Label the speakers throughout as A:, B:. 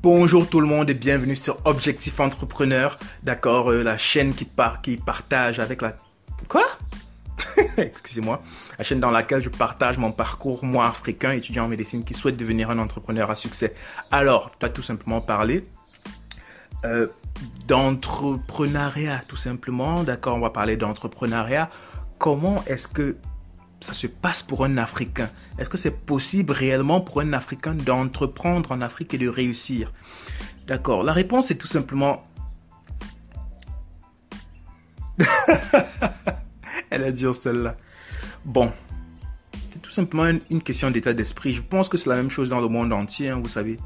A: Bonjour tout le monde et bienvenue sur Objectif Entrepreneur, d'accord, euh, la chaîne qui, part, qui partage avec la... Quoi? Excusez-moi, la chaîne dans laquelle je partage mon parcours, moi africain, étudiant en médecine qui souhaite devenir un entrepreneur à succès. Alors, tu as tout simplement parlé euh, d'entrepreneuriat, tout simplement, d'accord, on va parler d'entrepreneuriat. Comment est-ce que ça se passe pour un Africain Est-ce que c'est possible réellement pour un Africain d'entreprendre en Afrique et de réussir? D'accord, la réponse est tout simplement... Elle a dit celle-là. Bon, c'est tout simplement une, question d'état d'esprit. Je pense que c'est la même chose dans le monde entier, hein, vous savez.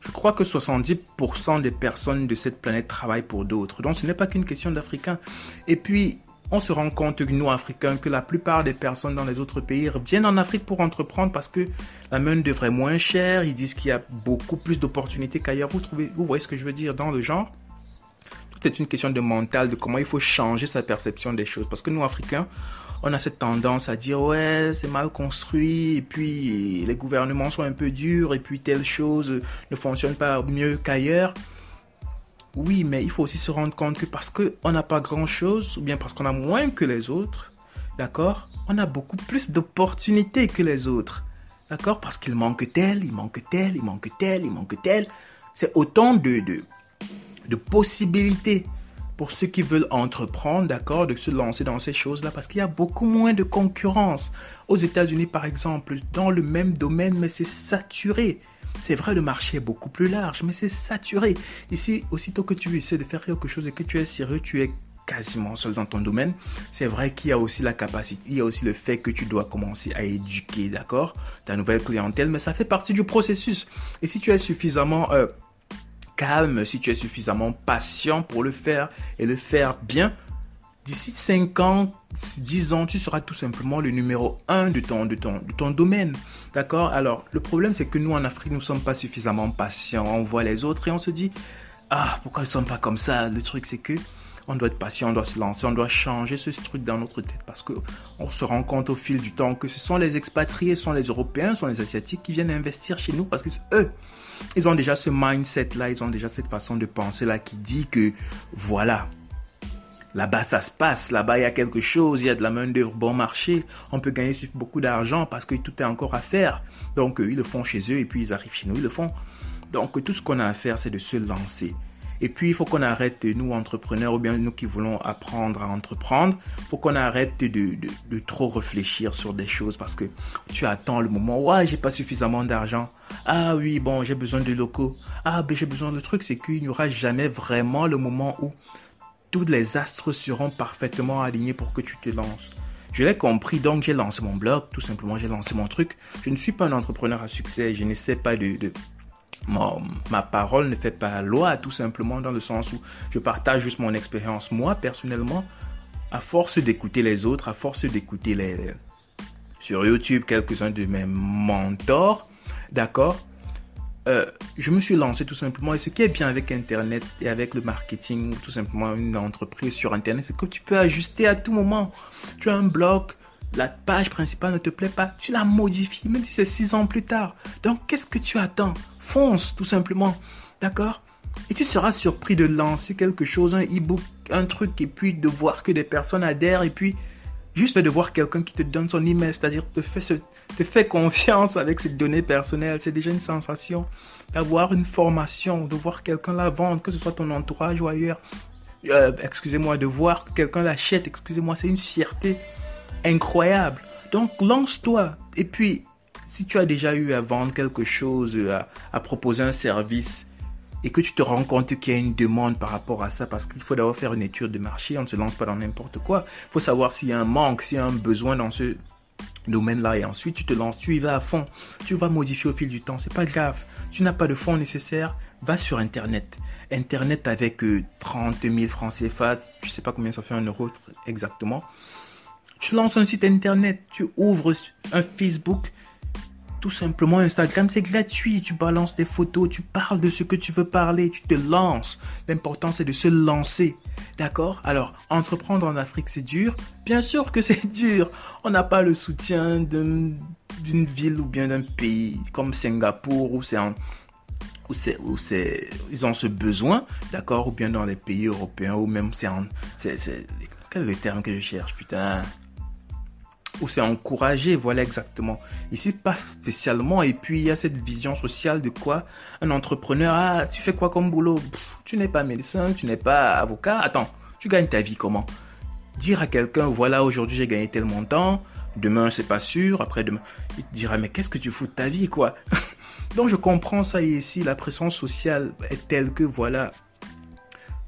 A: Je crois que 70% des personnes de cette planète travaillent pour d'autres. Donc ce n'est pas qu'une question d'Africains. Et puis, on se rend compte, nous, Africains, que la plupart des personnes dans les autres pays viennent en Afrique pour entreprendre parce que la main-d'œuvre est moins chère. Ils disent qu'il y a beaucoup plus d'opportunités qu'ailleurs. Vous, vous voyez ce que je veux dire dans le genre? Tout est une question de mental, de comment il faut changer sa perception des choses. Parce que nous, Africains, on a cette tendance à dire ouais c'est mal construit et puis les gouvernements sont un peu durs et puis telle chose ne fonctionne pas mieux qu'ailleurs. Oui, mais il faut aussi se rendre compte que parce qu'on n'a pas grand-chose, ou bien parce qu'on a moins que les autres, d'accord, on a beaucoup plus d'opportunités que les autres. D'accord Parce qu'il manque tel, il manque tel, il manque tel, il manque tel. C'est autant de, de, de possibilités pour ceux qui veulent entreprendre, d'accord, de se lancer dans ces choses-là, parce qu'il y a beaucoup moins de concurrence. Aux États-Unis, par exemple, dans le même domaine, mais c'est saturé. C'est vrai, le marché est beaucoup plus large, mais c'est saturé. Ici, aussitôt que tu essaies de faire quelque chose et que tu es sérieux, tu es quasiment seul dans ton domaine. C'est vrai qu'il y a aussi la capacité, il y a aussi le fait que tu dois commencer à éduquer, d'accord, ta nouvelle clientèle, mais ça fait partie du processus. Et si tu es suffisamment euh, calme, si tu es suffisamment patient pour le faire et le faire bien, D'ici 5 ans, 10 ans, tu seras tout simplement le numéro 1 de ton, de ton, de ton domaine. D'accord? Alors, le problème, c'est que nous, en Afrique, nous ne sommes pas suffisamment patients. On voit les autres et on se dit, ah, pourquoi ils ne sont pas comme ça? Le truc, c'est que on doit être patient, on doit se lancer, on doit changer ce truc dans notre tête parce que on se rend compte au fil du temps que ce sont les expatriés, ce sont les Européens, ce sont les Asiatiques qui viennent investir chez nous parce que eux, ils ont déjà ce mindset là, ils ont déjà cette façon de penser là qui dit que voilà, Là-bas, ça se passe. Là-bas, il y a quelque chose. Il y a de la main-d'œuvre bon marché. On peut gagner beaucoup d'argent parce que tout est encore à faire. Donc, euh, ils le font chez eux et puis ils arrivent chez nous, ils le font. Donc, tout ce qu'on a à faire, c'est de se lancer. Et puis, il faut qu'on arrête, nous, entrepreneurs, ou bien nous qui voulons apprendre à entreprendre, il faut qu'on arrête de, de, trop réfléchir sur des choses parce que tu attends le moment, ouais, j'ai pas suffisamment d'argent. Ah oui, bon, j'ai besoin de locaux. Ah, ben, j'ai besoin de trucs. C'est qu'il n'y aura jamais vraiment le moment où tous les astres seront parfaitement alignés pour que tu te lances. Je l'ai compris, donc j'ai lancé mon blog, tout simplement j'ai lancé mon truc. Je ne suis pas un entrepreneur à succès, je n'essaie pas de... de... ma parole ne fait pas loi, tout simplement dans le sens où je partage juste mon expérience. Moi, personnellement, à force d'écouter les autres, à force d'écouter les... Sur YouTube, quelques-uns de mes mentors, d'accord? Euh, je me suis lancé tout simplement. Et ce qui est bien avec Internet et avec le marketing, tout simplement une entreprise sur Internet, c'est que tu peux ajuster à tout moment. Tu as un blog, la page principale ne te plaît pas, tu la modifies, même si c'est six ans plus tard. Donc, qu'est-ce que tu attends? Fonce, tout simplement. D'accord? Et tu seras surpris de lancer quelque chose, un e-book, un truc, et puis de voir que des personnes adhèrent, et puis Juste de voir quelqu'un qui te donne son email, c'est-à-dire te fait, te fait confiance avec ses données personnelles, c'est déjà une sensation. D'avoir une formation, de voir quelqu'un la vendre, que ce soit ton entourage ou ailleurs. Euh, excusez-moi, de voir quelqu'un l'achète, excusez-moi, c'est une fierté incroyable. Donc lance-toi. Et puis, si tu as déjà eu à vendre quelque chose, à proposer un service, et que tu te rends compte qu'il y a une demande par rapport à ça, parce qu'il faut d'abord faire une étude de marché, on ne se lance pas dans n'importe quoi. Il faut savoir s'il y a un manque, s'il y a un besoin dans ce domaine-là, et ensuite tu te lances, tu y vas à fond, tu vas modifier au fil du temps, c'est pas grave. Tu n'as pas de fonds nécessaires, va sur Internet. Internet avec 30 000 francs CFA, je sais pas combien ça fait un euro exactement. Tu lances un site Internet, tu ouvres un Facebook, tout simplement, Instagram, c'est gratuit. Tu balances des photos, tu parles de ce que tu veux parler, tu te lances. L'important, c'est de se lancer. D'accord? Alors, entreprendre en Afrique, c'est dur? Bien sûr que c'est dur. On n'a pas le soutien d'une ville ou bien d'un pays comme Singapour où c'est où où ils ont ce besoin, d'accord, ou bien dans les pays européens, ou même c'est, c'est, quel est le terme que je cherche, putain? Ou c'est encouragé, voilà exactement. Ici, pas spécialement, et puis il y a cette vision sociale de quoi Un entrepreneur, ah, tu fais quoi comme boulot? Tu n'es pas médecin, tu n'es pas avocat, attends, tu gagnes ta vie comment? Dire à quelqu'un, voilà, aujourd'hui j'ai gagné tel montant, demain c'est pas sûr, après demain, il te dira, mais qu'est-ce que tu fous de ta vie, quoi? Donc je comprends ça ici, la pression sociale est telle que voilà,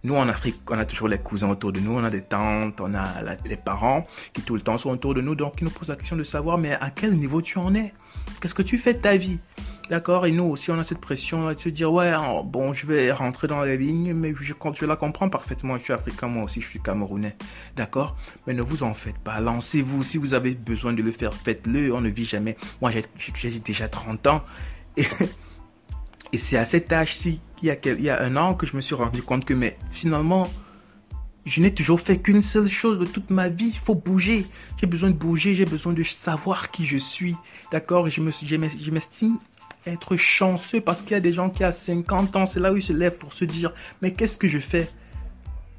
A: nous en Afrique, on a toujours les cousins autour de nous, on a des tantes, on a les parents qui tout le temps sont autour de nous, donc ils nous posent la question de savoir mais à quel niveau tu en es? Qu'est-ce que tu fais de ta vie? D'accord? Et nous aussi, on a cette pression de se dire, ouais, oh, bon, je vais rentrer dans les lignes, mais je, je la comprends parfaitement. Je suis africain, moi aussi, je suis camerounais. D'accord? Mais ne vous en faites pas. Lancez-vous. Si vous avez besoin de le faire, faites-le. On ne vit jamais. Moi, j'ai déjà 30 ans. et c'est à cet âge-ci, il, y a, un an, que je me suis rendu compte que, mais finalement, je n'ai toujours fait qu'une seule chose de toute ma vie. Il faut bouger. J'ai besoin de bouger. J'ai besoin de savoir qui je suis. D'accord? Je m'estime être chanceux parce qu'il y a des gens qui à 50 ans, c'est là où ils se lèvent pour se dire, mais qu'est-ce que je fais?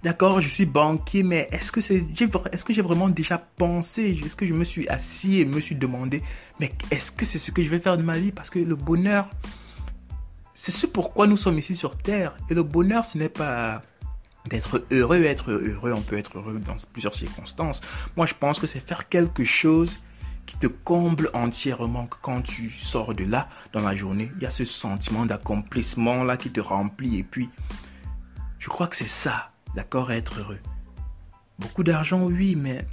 A: D'accord, je suis banquier, mais est-ce que c'est, est-ce que j'ai vraiment déjà pensé? Est-ce que je me suis assis et me suis demandé, mais est-ce que c'est ce que je vais faire de ma vie? Parce que le bonheur, c'est ce pourquoi nous sommes ici sur Terre. Et le bonheur, ce n'est pas d'être heureux. Être heureux, on peut être heureux dans plusieurs circonstances. Moi, je pense que c'est faire quelque chose qui te comble entièrement quand tu sors de là dans la journée. Il y a ce sentiment d'accomplissement là qui te remplit. Et puis, je crois que c'est ça, d'accord, être heureux. Beaucoup d'argent, oui, mais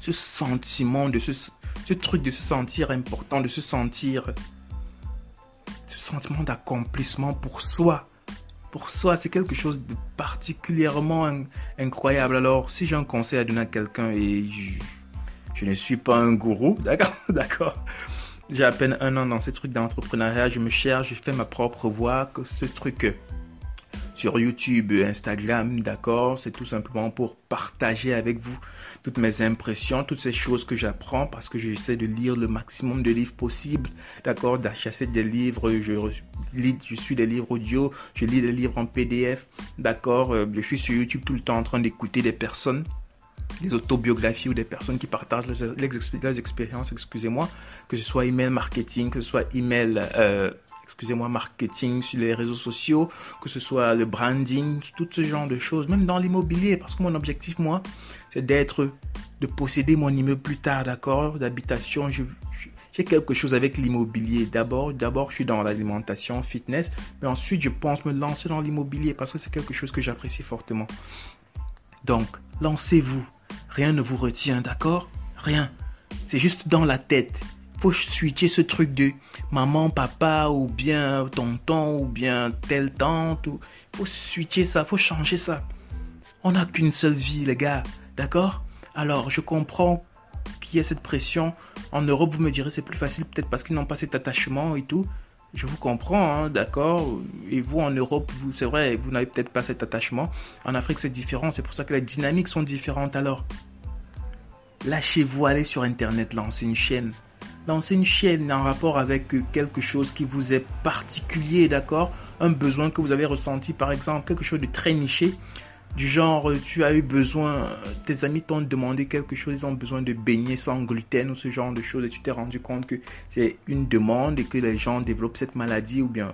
A: ce sentiment de ce, ce truc de se sentir important, de se sentir d'accomplissement pour soi. Pour soi, c'est quelque chose de particulièrement incroyable. Alors, si j'ai un conseil à donner à quelqu'un et je ne suis pas un gourou, d'accord, d'accord. J'ai à peine un an dans ce truc d'entrepreneuriat, je me cherche, je fais ma propre voix, que ce truc euh, sur YouTube, Instagram, d'accord, c'est tout simplement pour partager avec vous toutes mes impressions, toutes ces choses que j'apprends parce que j'essaie de lire le maximum de livres possible, d'accord, d'acheter des livres, je lis, je suis des livres audio, je lis des livres en PDF, d'accord, euh, je suis sur YouTube tout le temps en train d'écouter des personnes des autobiographies ou des personnes qui partagent leurs, expériences, excusez-moi, que ce soit email marketing, que ce soit email, euh, excusez-moi, marketing sur les réseaux sociaux, que ce soit le branding, tout ce genre de choses, même dans l'immobilier, parce que mon objectif, moi, c'est d'être, de posséder mon immeuble plus tard, d'accord, d'habitation. j'ai quelque chose avec l'immobilier. D'abord, d'abord, je suis dans l'alimentation, fitness, mais ensuite, je pense me lancer dans l'immobilier parce que c'est quelque chose que j'apprécie fortement. Donc, lancez-vous. Rien ne vous retient, d'accord? Rien. C'est juste dans la tête. Faut switcher ce truc de maman, papa, ou bien tonton, ou bien telle tante. Ou... Faut switcher ça, faut changer ça. On n'a qu'une seule vie, les gars. D'accord? Alors, je comprends qu'il y ait cette pression. En Europe, vous me direz, c'est plus facile, peut-être parce qu'ils n'ont pas cet attachement et tout. Je vous comprends, hein, d'accord. Et vous, en Europe, vous, c'est vrai, vous n'avez peut-être pas cet attachement. En Afrique, c'est différent. C'est pour ça que les dynamiques sont différentes. Alors, lâchez-vous, allez sur Internet, lancez une chaîne. Lancez une chaîne en rapport avec quelque chose qui vous est particulier, d'accord Un besoin que vous avez ressenti, par exemple, quelque chose de très niché. Du genre, tu as eu besoin, tes amis t'ont demandé quelque chose, ils ont besoin de beignets sans gluten ou ce genre de choses, et tu t'es rendu compte que c'est une demande et que les gens développent cette maladie ou bien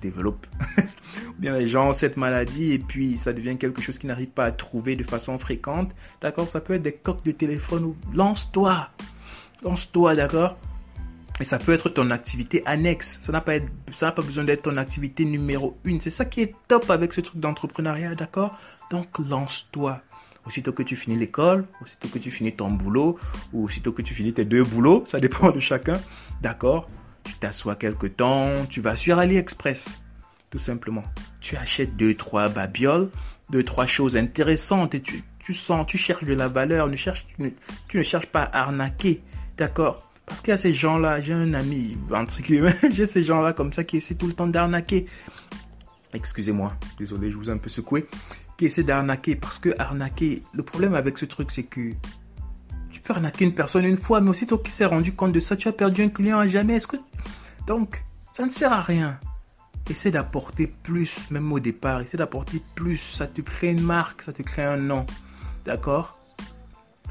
A: développent, ou bien les gens ont cette maladie et puis ça devient quelque chose qu'ils n'arrivent pas à trouver de façon fréquente. D'accord Ça peut être des coques de téléphone ou lance-toi, lance-toi, d'accord et ça peut être ton activité annexe. Ça n'a pas, besoin d'être ton activité numéro une. C'est ça qui est top avec ce truc d'entrepreneuriat, d'accord? Donc lance-toi. Aussitôt que tu finis l'école, aussitôt que tu finis ton boulot, ou aussitôt que tu finis tes deux boulots, ça dépend de chacun, d'accord? Tu t'assois quelque temps, tu vas sur AliExpress, tout simplement. Tu achètes deux, trois babioles, deux, trois choses intéressantes et tu, tu sens, tu cherches de la valeur, tu, ne, tu ne cherches pas à arnaquer, d'accord? Parce qu'il y a ces gens-là, j'ai un ami, entre guillemets, j'ai ces gens-là comme ça qui essaient tout le temps d'arnaquer. Excusez-moi, désolé, je vous ai un peu secoué. Qui essaient d'arnaquer parce que arnaquer, le problème avec ce truc, c'est que tu peux arnaquer une personne une fois, mais aussitôt qu'il s'est rendu compte de ça, tu as perdu un client à jamais. Donc, ça ne sert à rien. essaie d'apporter plus, même au départ, essaie d'apporter plus. Ça te crée une marque, ça te crée un nom. D'accord?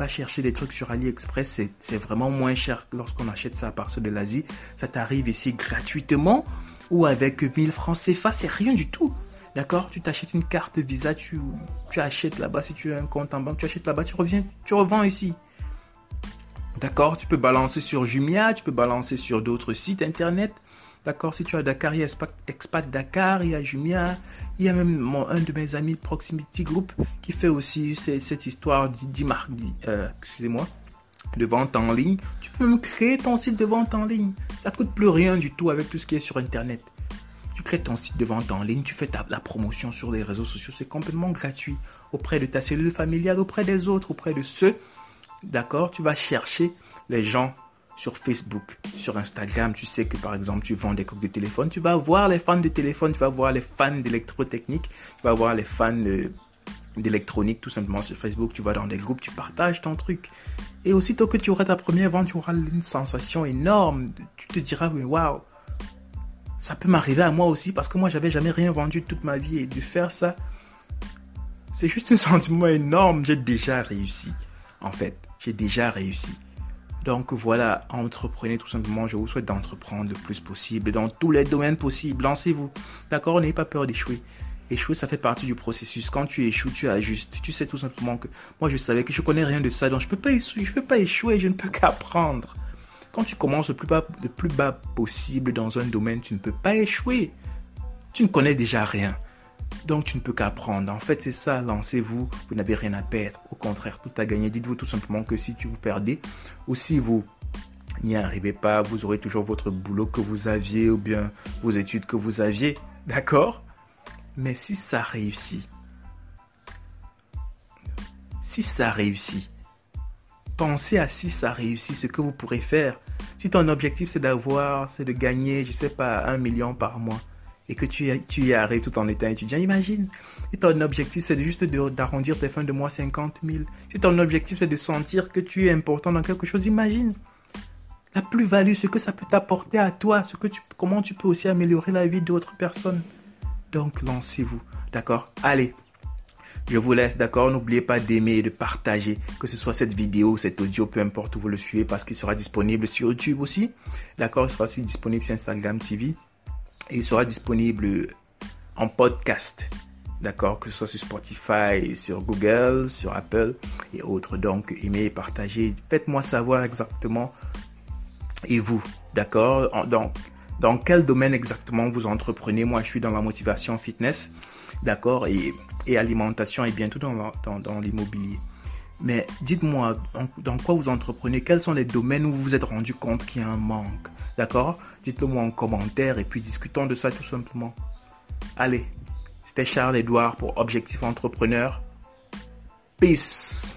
A: Chercher des trucs sur AliExpress, c'est vraiment moins cher lorsqu'on achète ça à partir de l'Asie. Ça t'arrive ici gratuitement ou avec 1000 francs CFA, c'est rien du tout. D'accord? Tu t'achètes une carte Visa, tu, tu achètes là-bas si tu as un compte en banque, tu achètes là-bas, tu reviens, tu revends ici. D'accord Tu peux balancer sur Jumia, tu peux balancer sur d'autres sites internet. D'accord Si tu as Dakar, il y a Expat Dakar, il y a Jumia, il y a même un de mes amis Proximity Group qui fait aussi cette histoire euh, de vente en ligne. Tu peux même créer ton site de vente en ligne. Ça ne coûte plus rien du tout avec tout ce qui est sur Internet. Tu crées ton site de vente en ligne, tu fais la promotion sur les réseaux sociaux, c'est complètement gratuit. Auprès de ta cellule familiale, auprès des autres, auprès de ceux. D'accord Tu vas chercher les gens sur Facebook, sur Instagram, tu sais que par exemple tu vends des coques de téléphone, tu vas voir les fans de téléphone, tu vas voir les fans d'électrotechnique, tu vas voir les fans d'électronique tout simplement sur Facebook, tu vas dans des groupes, tu partages ton truc. Et aussitôt que tu auras ta première vente, tu auras une sensation énorme. Tu te diras, waouh, ça peut m'arriver à moi aussi parce que moi j'avais jamais rien vendu toute ma vie. Et de faire ça, c'est juste un sentiment énorme. J'ai déjà réussi, en fait, j'ai déjà réussi. Donc voilà, entreprenez tout simplement. Je vous souhaite d'entreprendre le plus possible dans tous les domaines possibles. Lancez-vous. D'accord N'ayez pas peur d'échouer. Échouer, ça fait partie du processus. Quand tu échoues, tu ajustes. Tu sais tout simplement que moi, je savais que je connais rien de ça. Donc je peux peux pas échouer. Je ne peux qu'apprendre. Quand tu commences le plus, bas, le plus bas possible dans un domaine, tu ne peux pas échouer. Tu ne connais déjà rien. Donc tu ne peux qu'apprendre. En fait, c'est ça, lancez-vous, vous, n'avez rien à perdre. Au contraire, tout à gagner. Dites-vous tout simplement que si tu vous perdez ou si vous n'y arrivez pas, vous aurez toujours votre boulot que vous aviez ou bien vos études que vous aviez. D'accord? Mais si ça réussit, si ça réussit, pensez à si ça réussit, ce que vous pourrez faire. Si ton objectif c'est d'avoir, c'est de gagner, je sais pas, un million par mois et que tu, y arrives tout en étant étudiant, imagine. Si ton objectif c'est juste d'arrondir tes fins de mois 50 000, si ton objectif c'est de sentir que tu es important dans quelque chose, imagine. La plus-value, ce que ça peut t'apporter à toi, ce que comment tu peux aussi améliorer la vie d'autres personnes. Donc lancez-vous, d'accord? Allez, je vous laisse, d'accord? N'oubliez pas d'aimer et de partager, que ce soit cette vidéo, cet audio, peu importe où vous le suivez, parce qu'il sera disponible sur YouTube aussi. D'accord? Il sera aussi disponible sur Instagram TV il sera disponible en podcast. D'accord Que ce soit sur Spotify, sur Google, sur Apple et autres. Donc, aimez partagez. Faites-moi savoir exactement. Et vous, d'accord Donc, dans quel domaine exactement vous entreprenez? Moi, je suis dans la motivation fitness, d'accord et, alimentation et bientôt dans, dans l'immobilier. Mais dites-moi dans, quoi vous entreprenez, quels sont les domaines où vous vous êtes rendu compte qu'il y a un manque? D'accord Dites-le moi en commentaire et puis discutons de ça tout simplement. Allez, c'était Charles Edouard pour Objectif Entrepreneur. Peace